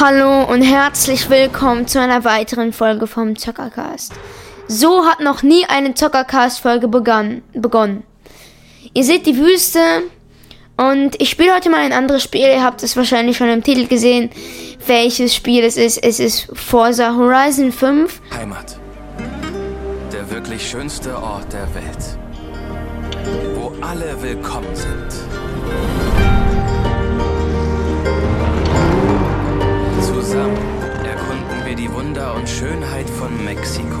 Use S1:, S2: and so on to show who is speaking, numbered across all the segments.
S1: Hallo und herzlich willkommen zu einer weiteren Folge vom Zockercast. So hat noch nie eine Zockercast-Folge begonnen. Ihr seht die Wüste und ich spiele heute mal ein anderes Spiel. Ihr habt es wahrscheinlich schon im Titel gesehen, welches Spiel es ist. Es ist Forza Horizon 5.
S2: Heimat. Der wirklich schönste Ort der Welt. Wo alle willkommen sind. Zusammen erkunden wir die Wunder und Schönheit von Mexiko.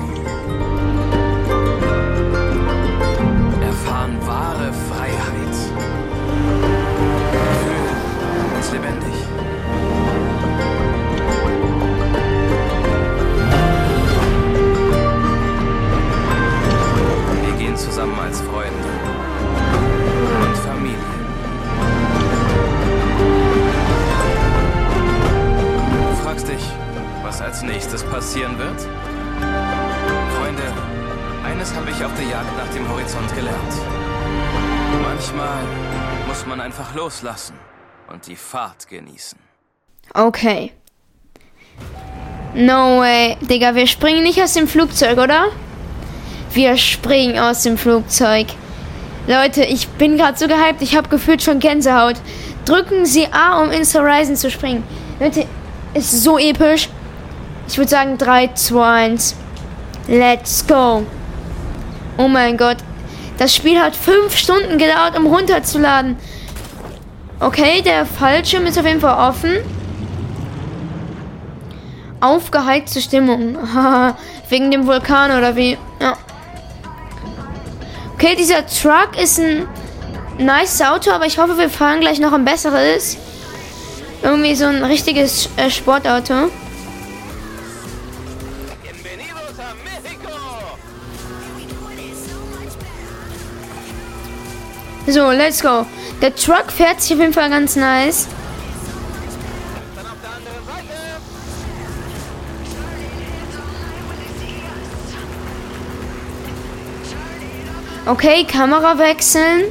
S2: Erfahren wahre Freiheit. Fühlen uns lebendig. Wir gehen zusammen als Freunde einfach loslassen und die Fahrt genießen.
S1: Okay. No way. Digga, wir springen nicht aus dem Flugzeug, oder? Wir springen aus dem Flugzeug. Leute, ich bin gerade so gehypt. Ich habe gefühlt schon Gänsehaut. Drücken Sie A, um ins Horizon zu springen. Leute, ist so episch. Ich würde sagen 3, 2, 1. Let's go. Oh mein Gott. Das Spiel hat 5 Stunden gedauert, um runterzuladen. Okay, der Fallschirm ist auf jeden Fall offen. Aufgeheizte Stimmung. Wegen dem Vulkan oder wie? Ja. Okay, dieser Truck ist ein nice Auto, aber ich hoffe, wir fahren gleich noch ein besseres. Irgendwie so ein richtiges äh, Sportauto. So, let's go. Der Truck fährt sich auf jeden Fall ganz nice. Okay, Kamera wechseln.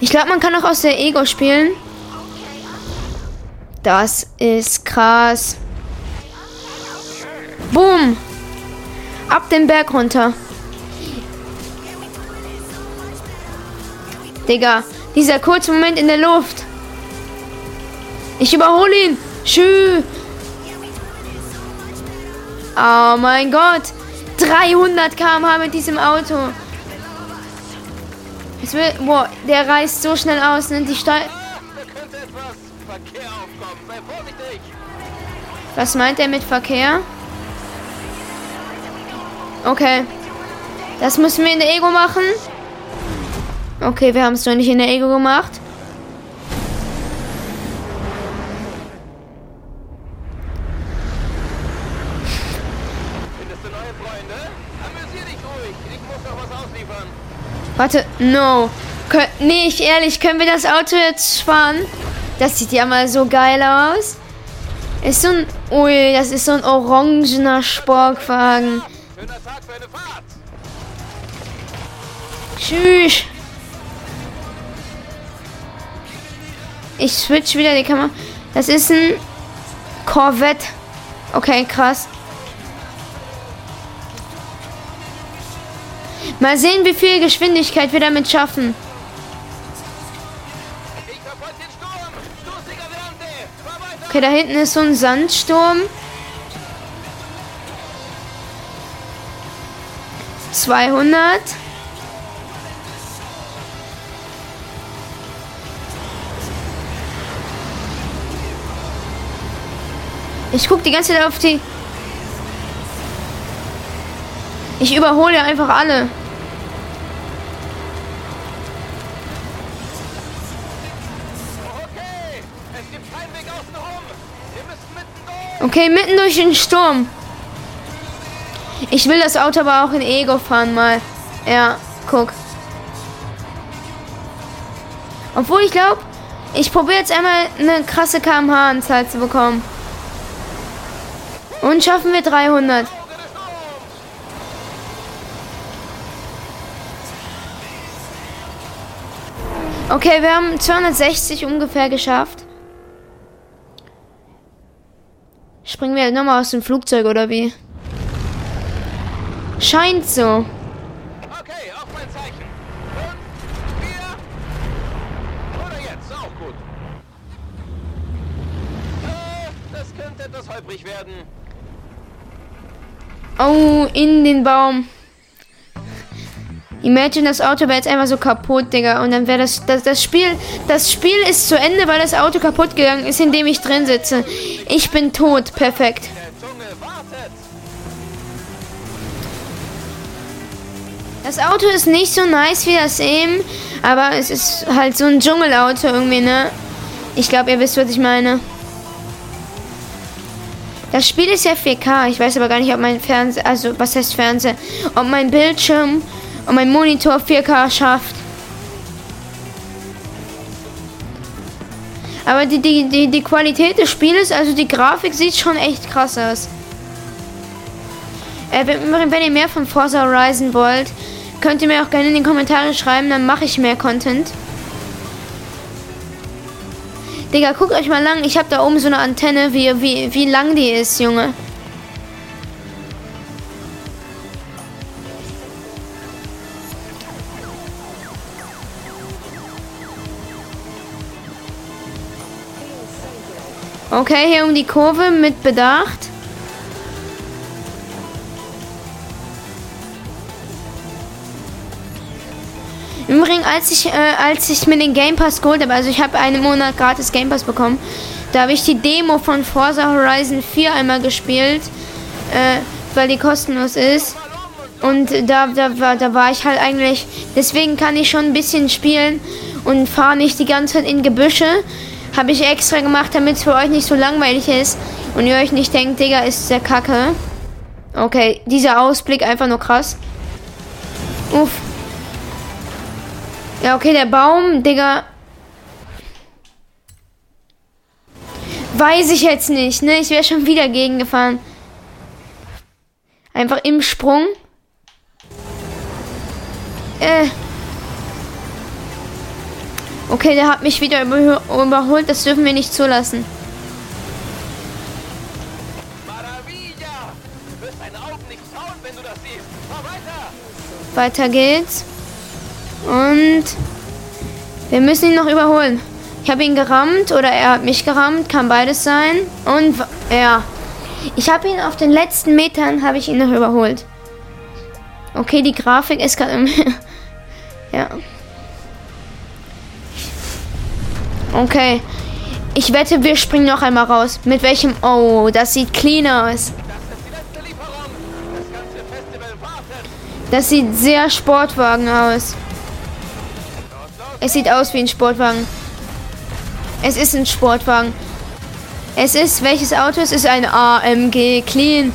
S1: Ich glaube, man kann auch aus der Ego spielen. Das ist krass. Boom. Ab den Berg runter. Digga, dieser kurze Moment in der Luft. Ich überhole ihn. Schü. Oh mein Gott. 300 km/h mit diesem Auto. Es will, boah, der reißt so schnell aus, ne? Die Steu! Was meint er mit Verkehr? Okay. Das müssen wir in der Ego machen. Okay, wir haben es doch nicht in der Ego gemacht.
S2: Noch.
S1: Warte, no. Kön nee, ich ehrlich, können wir das Auto jetzt fahren? Das sieht ja mal so geil aus. Ist so ein. Ui, das ist so ein orangener Sportwagen.
S2: Für eine Fahrt.
S1: Tschüss. Ich switch wieder die Kamera. Das ist ein Corvette. Okay, krass. Mal sehen, wie viel Geschwindigkeit wir damit schaffen. Okay, da hinten ist so ein Sandsturm. 200. Ich guck die ganze Zeit auf die. Ich überhole einfach alle.
S2: Okay, es gibt Feinde
S1: Okay, mitten durch den Sturm. Ich will das Auto aber auch in Ego fahren mal. Ja, guck. Obwohl ich glaube, ich probiere jetzt einmal eine krasse kmh-Anzahl zu bekommen. Und schaffen wir 300. Okay, wir haben 260 ungefähr geschafft. Springen wir nochmal aus dem Flugzeug oder wie? Scheint so.
S3: Okay, auf mein Zeichen. Fünf, vier. Oder jetzt, auch gut. Äh, das könnte etwas holprig werden.
S1: Oh, in den Baum. Imagine, das Auto wäre jetzt einfach so kaputt, Digga. Und dann wäre das, das. Das Spiel. Das Spiel ist zu Ende, weil das Auto kaputt gegangen ist, in dem ich drin sitze. Ich bin tot. Perfekt. Das Auto ist nicht so nice wie das eben, aber es ist halt so ein Dschungelauto irgendwie, ne? Ich glaube, ihr wisst, was ich meine. Das Spiel ist ja 4K. Ich weiß aber gar nicht, ob mein Fernseher, also was heißt Fernseher, ob mein Bildschirm und mein Monitor 4K schafft. Aber die, die, die, die Qualität des Spieles, also die Grafik sieht schon echt krass aus. Äh, wenn, wenn ihr mehr von Forza Horizon wollt, könnt ihr mir auch gerne in die Kommentare schreiben, dann mache ich mehr Content. Digga, guckt euch mal lang. Ich habe da oben so eine Antenne, wie, wie, wie lang die ist, Junge. Okay, hier um die Kurve mit Bedacht. Im Übrigen, als ich, äh, als ich mir den Game Pass geholt habe, also ich habe einen Monat gratis Game Pass bekommen, da habe ich die Demo von Forza Horizon 4 einmal gespielt, äh, weil die kostenlos ist. Und da, da, war, da war ich halt eigentlich, deswegen kann ich schon ein bisschen spielen und fahre nicht die ganze Zeit in Gebüsche. Habe ich extra gemacht, damit es für euch nicht so langweilig ist und ihr euch nicht denkt, Digga, ist der Kacke. Okay, dieser Ausblick einfach nur krass. Uff. Ja, okay, der Baum, Digga. Weiß ich jetzt nicht, ne? Ich wäre schon wieder gegengefahren. Einfach im Sprung. Äh. Okay, der hat mich wieder überholt. Das dürfen wir nicht zulassen.
S3: Weiter
S1: geht's. Und wir müssen ihn noch überholen. Ich habe ihn gerammt oder er hat mich gerammt, kann beides sein. Und ja, ich habe ihn auf den letzten Metern habe ich ihn noch überholt. Okay, die Grafik ist gerade ja. Okay. Ich wette, wir springen noch einmal raus. Mit welchem? Oh, das sieht clean aus.
S3: Das
S1: sieht sehr Sportwagen aus. Es sieht aus wie ein Sportwagen. Es ist ein Sportwagen. Es ist, welches Auto? Es ist ein AMG Clean.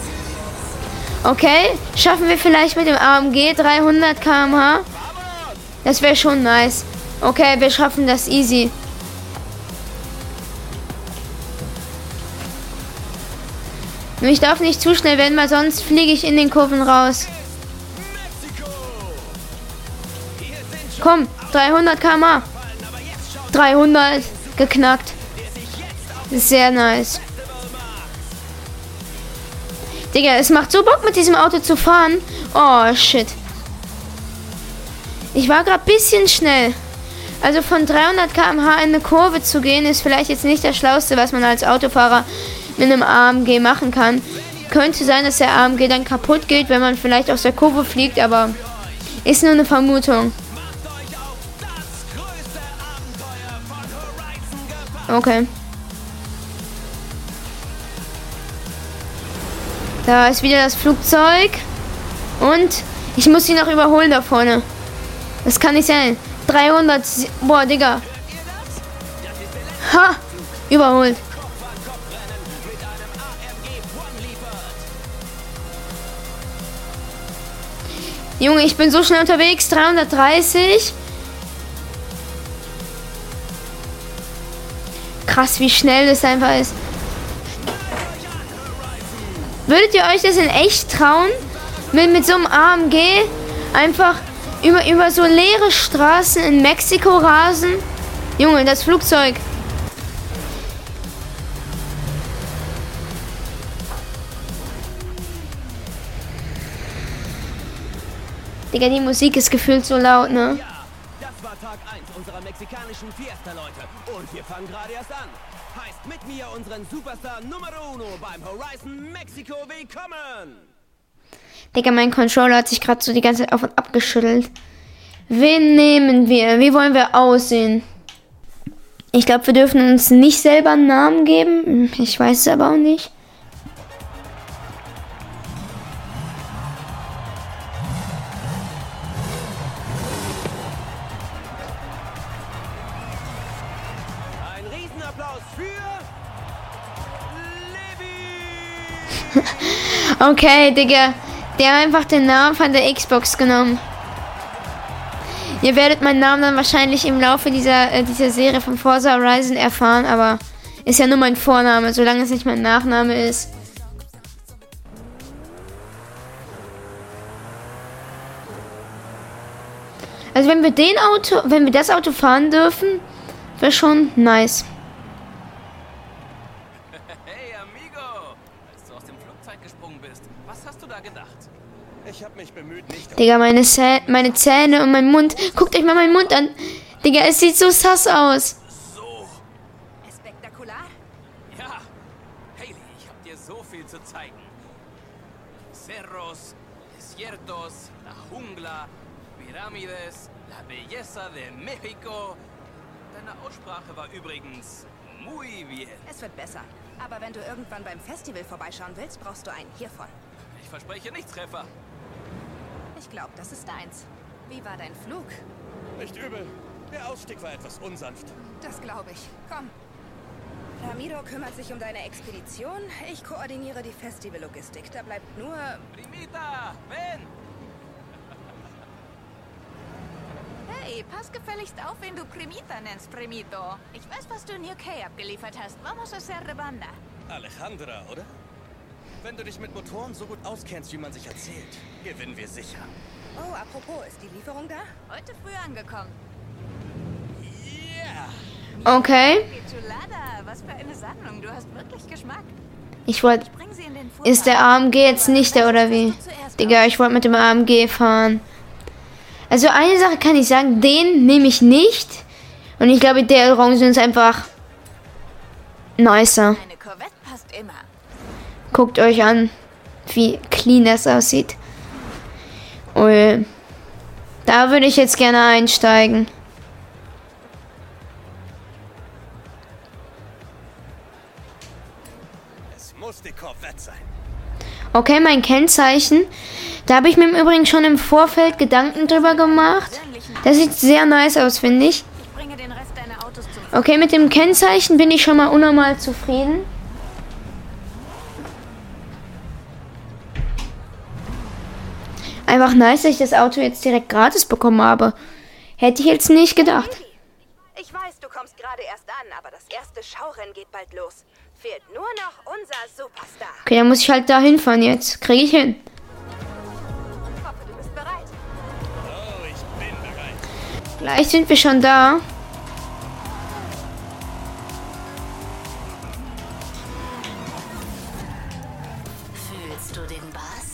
S1: Okay, schaffen wir vielleicht mit dem AMG 300 km/h? Das wäre schon nice. Okay, wir schaffen das easy. Nur ich darf nicht zu schnell werden, weil sonst fliege ich in den Kurven raus. Komm, 300 km/h. 300 geknackt. Sehr nice. Digga, es macht so Bock mit diesem Auto zu fahren. Oh, shit. Ich war gerade bisschen schnell. Also von 300 km/h in eine Kurve zu gehen, ist vielleicht jetzt nicht das Schlauste, was man als Autofahrer mit einem AMG machen kann. Könnte sein, dass der AMG dann kaputt geht, wenn man vielleicht aus der Kurve fliegt, aber ist nur eine Vermutung. Okay. Da ist wieder das Flugzeug. Und ich muss ihn noch überholen da vorne. Das kann nicht sein. 300. Boah, Digga. Ha! Überholt. Junge, ich bin so schnell unterwegs. 330. Krass, wie schnell das einfach ist. Würdet ihr euch das in echt trauen? Mit, mit so einem AMG einfach über, über so leere Straßen in Mexiko rasen? Junge, das Flugzeug. Digga, die Musik ist gefühlt so laut, ne?
S4: Mexikanischen Fiesta, Leute. Und wir fangen gerade erst an. Heißt mit mir unseren Superstar Numero Uno beim Horizon Mexico willkommen.
S1: Digga, mein Controller hat sich gerade so die ganze Zeit auf und ab geschüttelt. Wen nehmen wir? Wie wollen wir aussehen? Ich glaube, wir dürfen uns nicht selber einen Namen geben. Ich weiß es aber auch nicht. Okay, Digga. Der hat einfach den Namen von der Xbox genommen. Ihr werdet meinen Namen dann wahrscheinlich im Laufe dieser, äh, dieser Serie von Forza Horizon erfahren, aber ist ja nur mein Vorname, solange es nicht mein Nachname ist. Also wenn wir den Auto, wenn wir das Auto fahren dürfen, wäre schon nice. Digga, meine, Zäh meine Zähne und mein Mund. Guckt euch mal meinen Mund an. Digga, es sieht so sass aus.
S2: So,
S5: Spektakular?
S2: ja. Haley, ich hab dir so viel zu zeigen. Cerros, desiertos, la jungla, Piramides, la belleza de México. Deine Aussprache war übrigens muy bien.
S5: Es wird besser. Aber wenn du irgendwann beim Festival vorbeischauen willst, brauchst du einen hiervon.
S2: Ich verspreche nichts, Treffer.
S5: Ich glaube, das ist deins. Wie war dein Flug?
S4: Nicht übel. Der Ausstieg war etwas unsanft.
S5: Das glaube ich. Komm. Ramiro kümmert sich um deine Expedition. Ich koordiniere die Festivallogistik. Da bleibt nur...
S2: Primita, ven.
S6: Hey, pass gefälligst auf, wen du Primita nennst, Primito. Ich weiß, was du in UK abgeliefert hast. Vamos a hacer rebanda.
S4: Alejandra, oder? Wenn du dich mit Motoren so gut auskennst, wie man sich erzählt, gewinnen wir sicher.
S5: Oh, apropos, ist die Lieferung da?
S6: Heute früh angekommen.
S4: Yeah!
S1: Okay.
S6: Was für eine Sammlung. Du hast wirklich Geschmack.
S1: Ich wollte. Ist der AMG jetzt nicht der oder wie? Digga, ich wollte mit dem AMG fahren. Also eine Sache kann ich sagen, den nehme ich nicht. Und ich glaube, der Orange ist einfach nicer.
S6: Eine Corvette passt immer.
S1: Guckt euch an, wie clean das aussieht. Ui. Da würde ich jetzt gerne einsteigen.
S4: Es muss die Corvette sein.
S1: Okay, mein Kennzeichen. Da habe ich mir im Übrigen schon im Vorfeld Gedanken drüber gemacht. Das sieht sehr nice aus, finde ich.
S6: Ich bringe den Rest deiner Autos zum
S1: Okay, mit dem Kennzeichen bin ich schon mal unnormal zufrieden. Einfach nice, dass ich das Auto jetzt direkt gratis bekommen habe. Hätte ich jetzt nicht gedacht.
S5: Ich weiß, du kommst gerade erst an, aber das erste Schaurennen geht bald los. Fehlt nur noch unser Superstar.
S1: Okay, dann muss ich halt da hinfahren jetzt. Kriege ich hin.
S6: Ich hoffe, du bist bereit.
S4: Oh, ich bin bereit.
S1: Gleich sind wir schon da.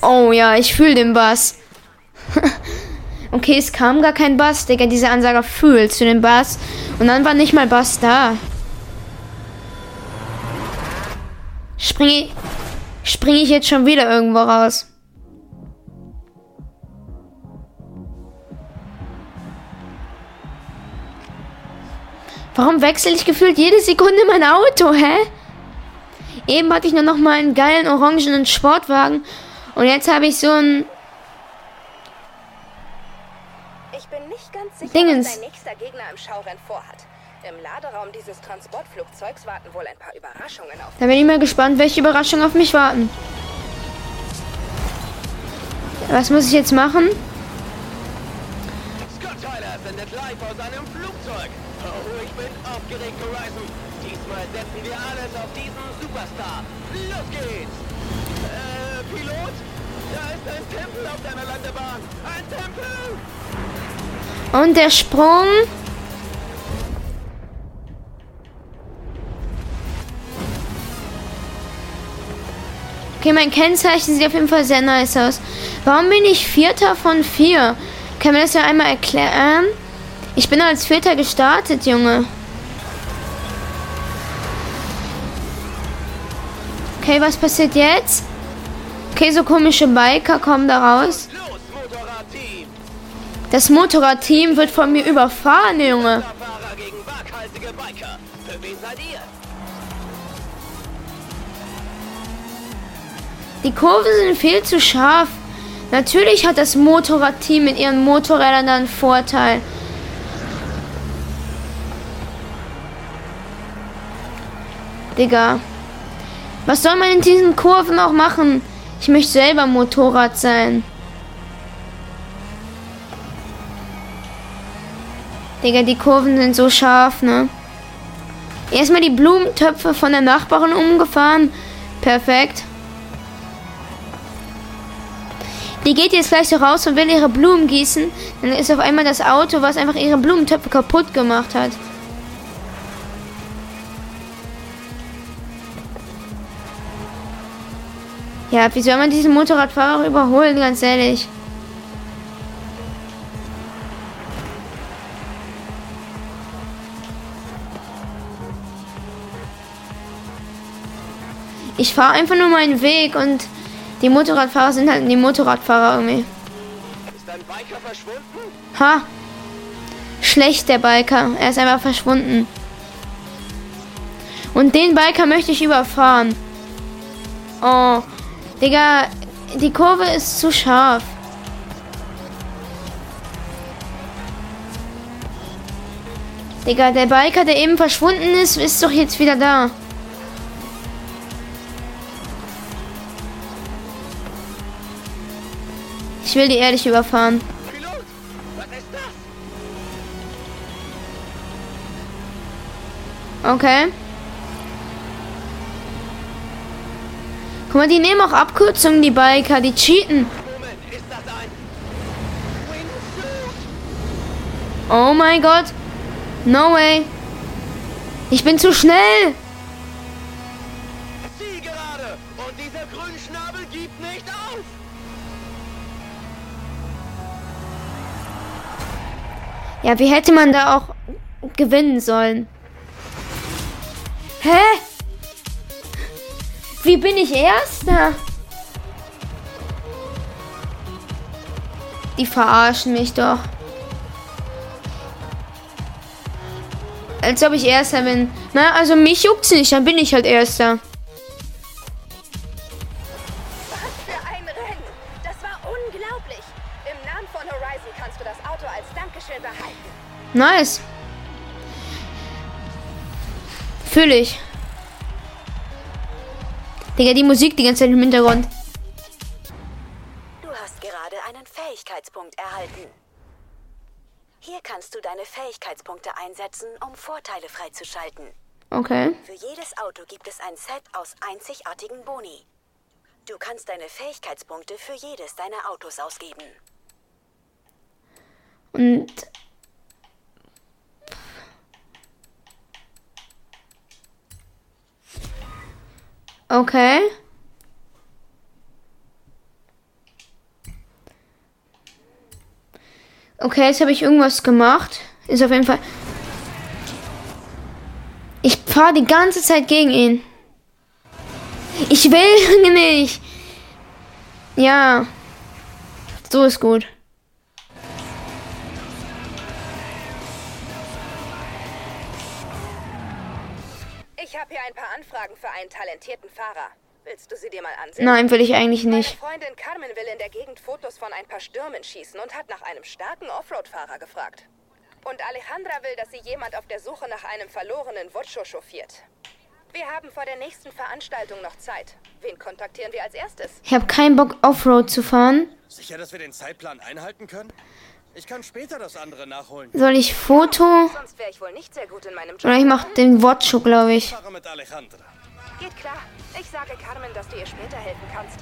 S1: Oh ja, ich fühle den Bass. Okay, es kam gar kein Bass, Digga. Diese Ansager fühlst du den Bass. Und dann war nicht mal Bass da. Springe ich, spring ich jetzt schon wieder irgendwo raus. Warum wechsle ich gefühlt jede Sekunde mein Auto, hä? Eben hatte ich nur noch mal einen geilen orangenen Sportwagen und jetzt habe ich so einen
S5: Ich bin nicht ganz sicher,
S1: Dingens.
S5: was dein nächster Gegner im Schaurennen vorhat. Im Laderaum dieses Transportflugzeugs warten wohl ein paar Überraschungen auf.
S1: Da bin ich mal gespannt, welche Überraschungen auf mich warten. Was muss ich jetzt machen?
S3: live aus einem Flugzeug. Oh, ich bin aufgeregt, Horizon. Diesmal setzen wir alles auf diesen Superstar. Los geht's! Äh, Pilot? Da ist ein Tempel auf deiner Landebahn. Ein Tempel!
S1: Und der Sprung. Okay, mein Kennzeichen sieht auf jeden Fall sehr nice aus. Warum bin ich Vierter von vier? Kann mir das ja einmal erklären? Ich bin als Vierter gestartet, Junge. Okay, was passiert jetzt? Okay, so komische Biker kommen da raus. Das Motorradteam wird von mir überfahren, Junge. Die Kurve sind viel zu scharf. Natürlich hat das Motorradteam mit ihren Motorrädern einen Vorteil. Digga. Was soll man in diesen Kurven auch machen? Ich möchte selber Motorrad sein. Digga, die Kurven sind so scharf, ne? Erstmal die Blumentöpfe von der Nachbarin umgefahren. Perfekt. Die geht jetzt gleich so raus und will ihre Blumen gießen. Dann ist auf einmal das Auto, was einfach ihre Blumentöpfe kaputt gemacht hat. Ja, wie soll man diesen Motorradfahrer überholen, ganz ehrlich? Ich fahre einfach nur meinen Weg und die Motorradfahrer sind halt die Motorradfahrer irgendwie.
S3: Ist ein Biker verschwunden?
S1: Ha! Schlecht, der Biker. Er ist einfach verschwunden. Und den Biker möchte ich überfahren. Oh. Digga, die Kurve ist zu scharf. Digga, der Biker, der eben verschwunden ist, ist doch jetzt wieder da. Ich will die ehrlich überfahren. Okay. Guck mal, die nehmen auch Abkürzungen, die Biker, die cheaten. Oh mein Gott. No way. Ich bin zu schnell.
S3: Zielgerade! Und dieser Grünschnabel gibt nicht auf!
S1: Ja, wie hätte man da auch gewinnen sollen? Hä? Wie bin ich Erster? Die verarschen mich doch. Als ob ich Erster bin. Na, also mich juckt's nicht, dann bin ich halt Erster. Nice. Fühl ich. Digga, die Musik die ganze Zeit im Hintergrund.
S7: Du hast gerade einen Fähigkeitspunkt erhalten. Hier kannst du deine Fähigkeitspunkte einsetzen, um Vorteile freizuschalten.
S1: Okay.
S7: Für jedes Auto gibt es ein Set aus einzigartigen Boni. Du kannst deine Fähigkeitspunkte für jedes deiner Autos ausgeben.
S1: Und. Okay. Okay, jetzt habe ich irgendwas gemacht. Ist auf jeden Fall. Ich fahre die ganze Zeit gegen ihn. Ich will nicht. Ja. So ist gut.
S5: Anfragen für einen talentierten Fahrer. Willst du sie dir mal ansehen?
S1: Nein, will ich eigentlich
S5: Meine
S1: nicht.
S5: Freundin Carmen will in der Gegend Fotos von ein paar Stürmen schießen und hat nach einem starken Offroad-Fahrer gefragt. Und Alejandra will, dass sie jemand auf der Suche nach einem verlorenen Vocho chauffiert. Wir haben vor der nächsten Veranstaltung noch Zeit. Wen kontaktieren wir als erstes?
S1: Ich habe keinen Bock, Offroad zu fahren.
S8: Sicher, dass wir den Zeitplan einhalten können?
S4: Ich kann später das andere nachholen.
S1: Soll ich Foto?
S5: Sonst wäre ich wohl nicht sehr gut in meinem Job.
S1: Oder ich mach den Watcho, glaube ich.
S4: Fahre mit Alejandra.
S5: Geht klar. Ich sage Carmen, dass du ihr später helfen kannst.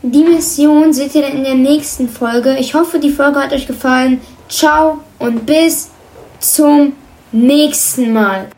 S1: Die Mission seht ihr dann in der nächsten Folge. Ich hoffe, die Folge hat euch gefallen. Ciao und bis zum nächsten Mal.